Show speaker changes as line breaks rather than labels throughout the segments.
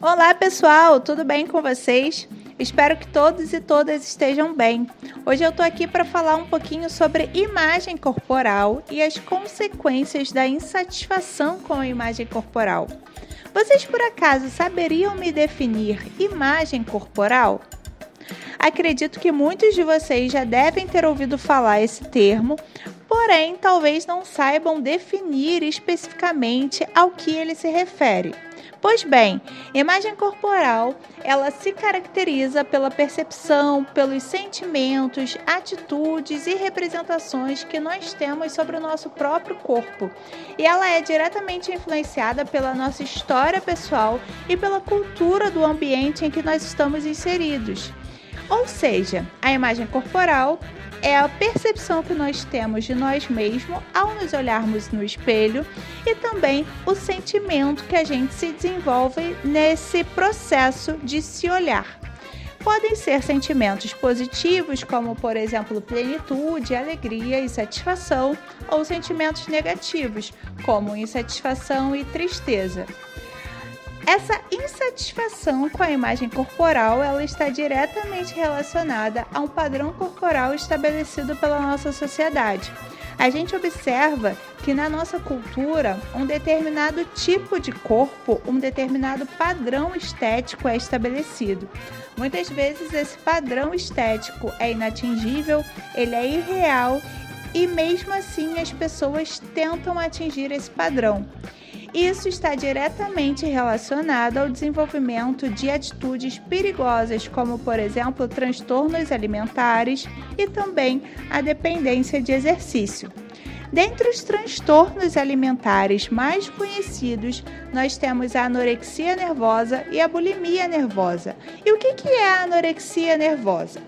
Olá, pessoal, tudo bem com vocês? Espero que todos e todas estejam bem. Hoje eu tô aqui para falar um pouquinho sobre imagem corporal e as consequências da insatisfação com a imagem corporal. Vocês por acaso saberiam me definir imagem corporal? Acredito que muitos de vocês já devem ter ouvido falar esse termo, porém talvez não saibam definir especificamente ao que ele se refere. Pois bem, imagem corporal, ela se caracteriza pela percepção, pelos sentimentos, atitudes e representações que nós temos sobre o nosso próprio corpo. E ela é diretamente influenciada pela nossa história pessoal e pela cultura do ambiente em que nós estamos inseridos. Ou seja, a imagem corporal é a percepção que nós temos de nós mesmos ao nos olharmos no espelho e também o sentimento que a gente se desenvolve nesse processo de se olhar. Podem ser sentimentos positivos, como por exemplo plenitude, alegria e satisfação, ou sentimentos negativos, como insatisfação e tristeza. Essa insatisfação com a imagem corporal, ela está diretamente relacionada a um padrão corporal estabelecido pela nossa sociedade. A gente observa que na nossa cultura, um determinado tipo de corpo, um determinado padrão estético é estabelecido. Muitas vezes esse padrão estético é inatingível, ele é irreal e mesmo assim as pessoas tentam atingir esse padrão. Isso está diretamente relacionado ao desenvolvimento de atitudes perigosas, como, por exemplo, transtornos alimentares e também a dependência de exercício. Dentre os transtornos alimentares mais conhecidos, nós temos a anorexia nervosa e a bulimia nervosa. E o que é a anorexia nervosa?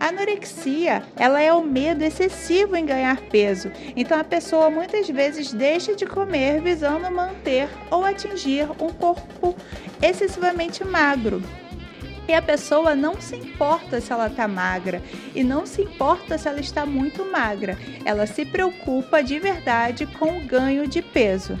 A anorexia, ela é o medo excessivo em ganhar peso. Então a pessoa muitas vezes deixa de comer visando manter ou atingir um corpo excessivamente magro. E a pessoa não se importa se ela está magra e não se importa se ela está muito magra. Ela se preocupa de verdade com o ganho de peso.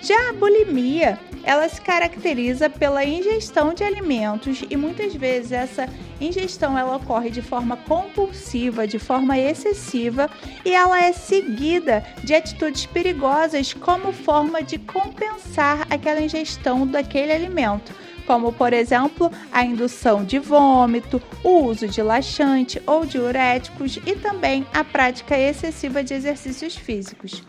Já a bulimia, ela se caracteriza pela ingestão de alimentos e muitas vezes essa ingestão ela ocorre de forma compulsiva, de forma excessiva e ela é seguida de atitudes perigosas como forma de compensar aquela ingestão daquele alimento como por exemplo a indução de vômito, o uso de laxante ou diuréticos e também a prática excessiva de exercícios físicos.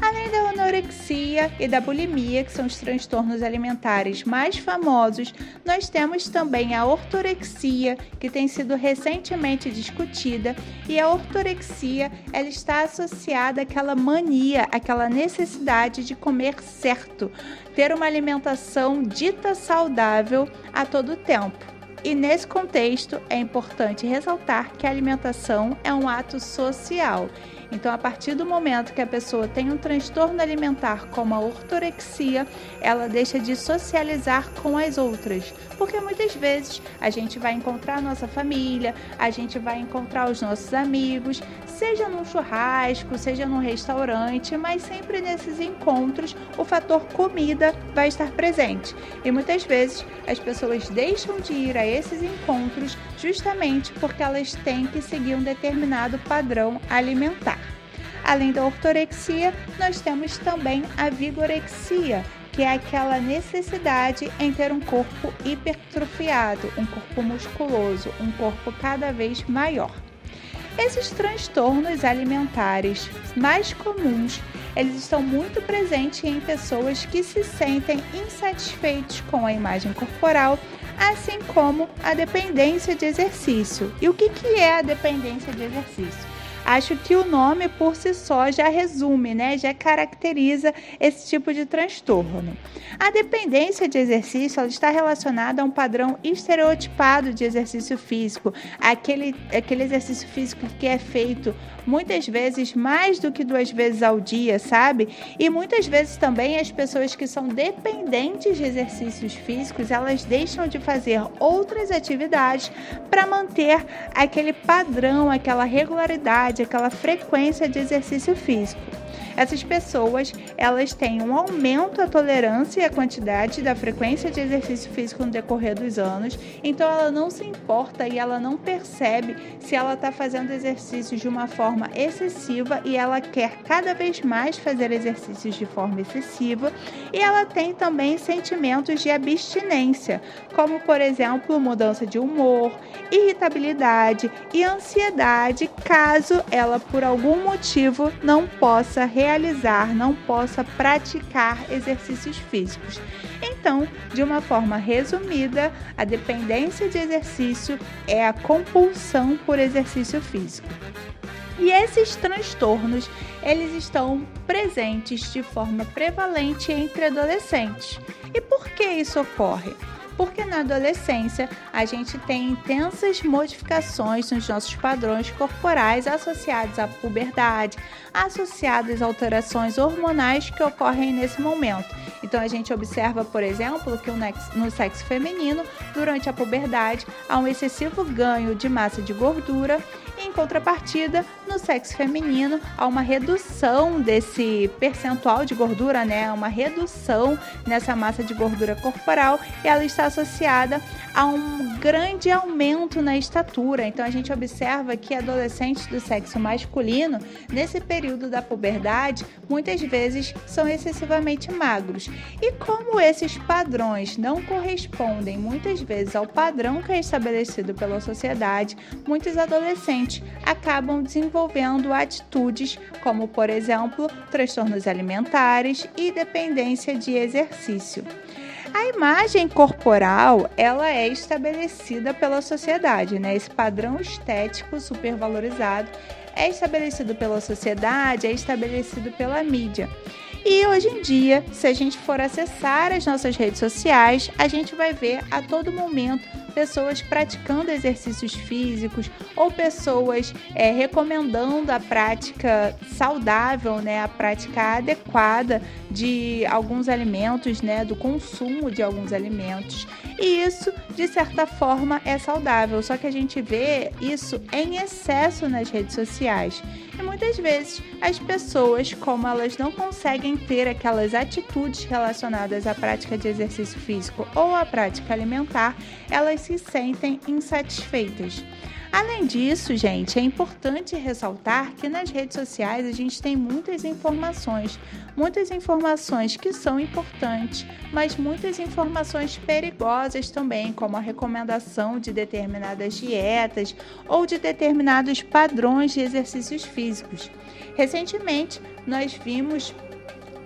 Além da anorexia e da bulimia, que são os transtornos alimentares mais famosos, nós temos também a ortorexia, que tem sido recentemente discutida, e a ortorexia ela está associada àquela mania, àquela necessidade de comer certo, ter uma alimentação dita saudável a todo tempo. E nesse contexto é importante ressaltar que a alimentação é um ato social então, a partir do momento que a pessoa tem um transtorno alimentar como a ortorexia, ela deixa de socializar com as outras, porque muitas vezes a gente vai encontrar a nossa família, a gente vai encontrar os nossos amigos, seja num churrasco, seja num restaurante, mas sempre nesses encontros o fator comida vai estar presente. E muitas vezes as pessoas deixam de ir a esses encontros justamente porque elas têm que seguir um determinado padrão alimentar. Além da ortorexia, nós temos também a vigorexia, que é aquela necessidade em ter um corpo hipertrofiado, um corpo musculoso, um corpo cada vez maior. Esses transtornos alimentares mais comuns, eles estão muito presentes em pessoas que se sentem insatisfeitos com a imagem corporal, assim como a dependência de exercício. E o que, que é a dependência de exercício? Acho que o nome por si só já resume, né? Já caracteriza esse tipo de transtorno. A dependência de exercício ela está relacionada a um padrão estereotipado de exercício físico, aquele, aquele exercício físico que é feito muitas vezes mais do que duas vezes ao dia, sabe? E muitas vezes também as pessoas que são dependentes de exercícios físicos, elas deixam de fazer outras atividades para manter aquele padrão, aquela regularidade aquela frequência de exercício físico. Essas pessoas, elas têm um aumento da tolerância e a quantidade da frequência de exercício físico no decorrer dos anos, então ela não se importa e ela não percebe se ela está fazendo exercícios de uma forma excessiva e ela quer cada vez mais fazer exercícios de forma excessiva, e ela tem também sentimentos de abstinência, como por exemplo, mudança de humor, irritabilidade e ansiedade, caso ela por algum motivo não possa não possa praticar exercícios físicos. Então, de uma forma resumida, a dependência de exercício é a compulsão por exercício físico. E esses transtornos, eles estão presentes de forma prevalente entre adolescentes. E por que isso ocorre? Porque na adolescência a gente tem intensas modificações nos nossos padrões corporais associados à puberdade, associadas a alterações hormonais que ocorrem nesse momento. Então a gente observa, por exemplo, que no sexo feminino, durante a puberdade, há um excessivo ganho de massa de gordura em contrapartida, no sexo feminino, há uma redução desse percentual de gordura, né? Uma redução nessa massa de gordura corporal e ela está associada a um grande aumento na estatura. Então a gente observa que adolescentes do sexo masculino, nesse período da puberdade, muitas vezes são excessivamente magros. E como esses padrões não correspondem muitas vezes ao padrão que é estabelecido pela sociedade, muitos adolescentes acabam desenvolvendo atitudes como, por exemplo, transtornos alimentares e dependência de exercício. A imagem corporal, ela é estabelecida pela sociedade, né? Esse padrão estético supervalorizado é estabelecido pela sociedade, é estabelecido pela mídia. E hoje em dia, se a gente for acessar as nossas redes sociais, a gente vai ver a todo momento pessoas praticando exercícios físicos ou pessoas é, recomendando a prática saudável, né, a prática adequada de alguns alimentos, né, do consumo de alguns alimentos. E isso, de certa forma, é saudável, só que a gente vê isso em excesso nas redes sociais. E muitas vezes as pessoas, como elas não conseguem ter aquelas atitudes relacionadas à prática de exercício físico ou à prática alimentar, elas se sentem insatisfeitas. Além disso, gente, é importante ressaltar que nas redes sociais a gente tem muitas informações, muitas informações que são importantes, mas muitas informações perigosas também, como a recomendação de determinadas dietas ou de determinados padrões de exercícios físicos. Recentemente, nós vimos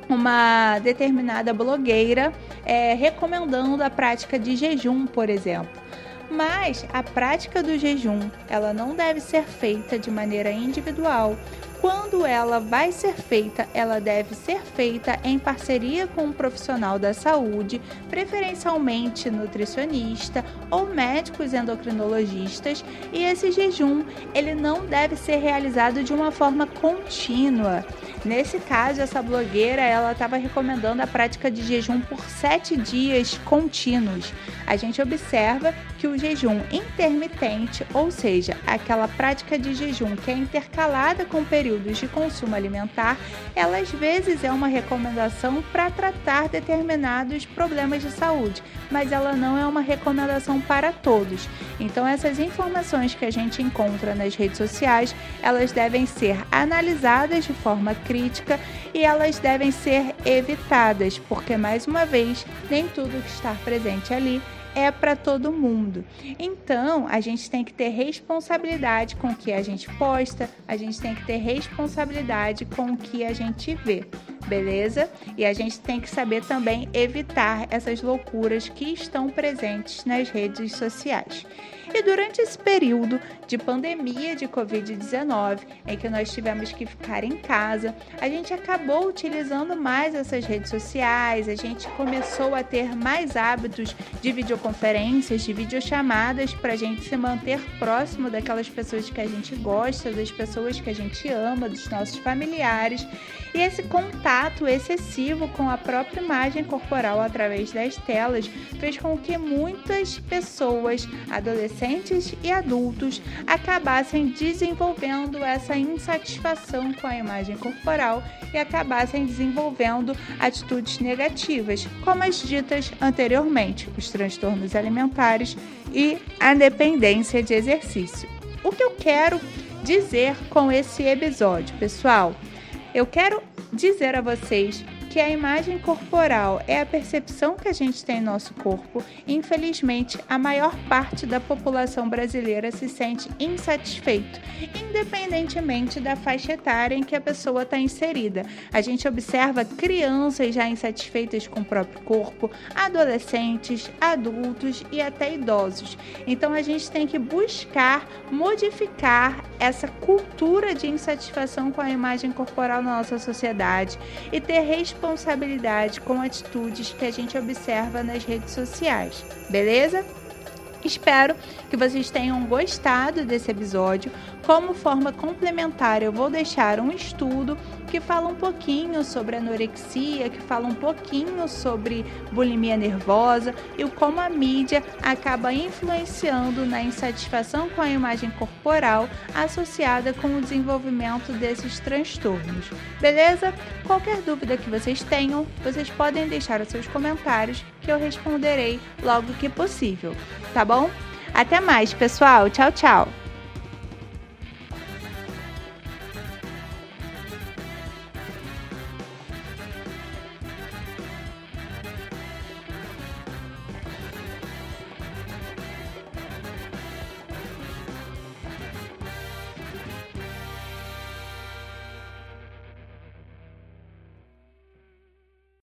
uma determinada blogueira é, recomendando a prática de jejum, por exemplo. Mas a prática do jejum, ela não deve ser feita de maneira individual. Quando ela vai ser feita, ela deve ser feita em parceria com um profissional da saúde, preferencialmente nutricionista ou médicos endocrinologistas, e esse jejum, ele não deve ser realizado de uma forma contínua. Nesse caso, essa blogueira ela estava recomendando a prática de jejum por sete dias contínuos. A gente observa que o jejum intermitente, ou seja, aquela prática de jejum que é intercalada com períodos de consumo alimentar, ela às vezes é uma recomendação para tratar determinados problemas de saúde, mas ela não é uma recomendação para todos. Então, essas informações que a gente encontra nas redes sociais, elas devem ser analisadas de forma crítica e elas devem ser evitadas, porque mais uma vez, nem tudo que está presente ali é para todo mundo. Então, a gente tem que ter responsabilidade com o que a gente posta, a gente tem que ter responsabilidade com o que a gente vê, beleza? E a gente tem que saber também evitar essas loucuras que estão presentes nas redes sociais. E durante esse período de pandemia de Covid-19, em que nós tivemos que ficar em casa, a gente acabou utilizando mais essas redes sociais, a gente começou a ter mais hábitos de videoconferências, de videochamadas, para a gente se manter próximo daquelas pessoas que a gente gosta, das pessoas que a gente ama, dos nossos familiares. E esse contato contato excessivo com a própria imagem corporal através das telas fez com que muitas pessoas, adolescentes e adultos, acabassem desenvolvendo essa insatisfação com a imagem corporal e acabassem desenvolvendo atitudes negativas, como as ditas anteriormente, os transtornos alimentares e a dependência de exercício. O que eu quero dizer com esse episódio, pessoal? Eu quero dizer a vocês que a imagem corporal é a percepção que a gente tem no nosso corpo. Infelizmente, a maior parte da população brasileira se sente insatisfeito, independentemente da faixa etária em que a pessoa está inserida. A gente observa crianças já insatisfeitas com o próprio corpo, adolescentes, adultos e até idosos. Então, a gente tem que buscar modificar essa cultura de insatisfação com a imagem corporal na nossa sociedade e ter responsabilidade com atitudes que a gente observa nas redes sociais, beleza? Espero que vocês tenham gostado desse episódio. Como forma complementar, eu vou deixar um estudo que fala um pouquinho sobre anorexia, que fala um pouquinho sobre bulimia nervosa e como a mídia acaba influenciando na insatisfação com a imagem corporal associada com o desenvolvimento desses transtornos. Beleza? Qualquer dúvida que vocês tenham, vocês podem deixar os seus comentários que eu responderei logo que possível, tá bom? Até mais, pessoal. Tchau, tchau.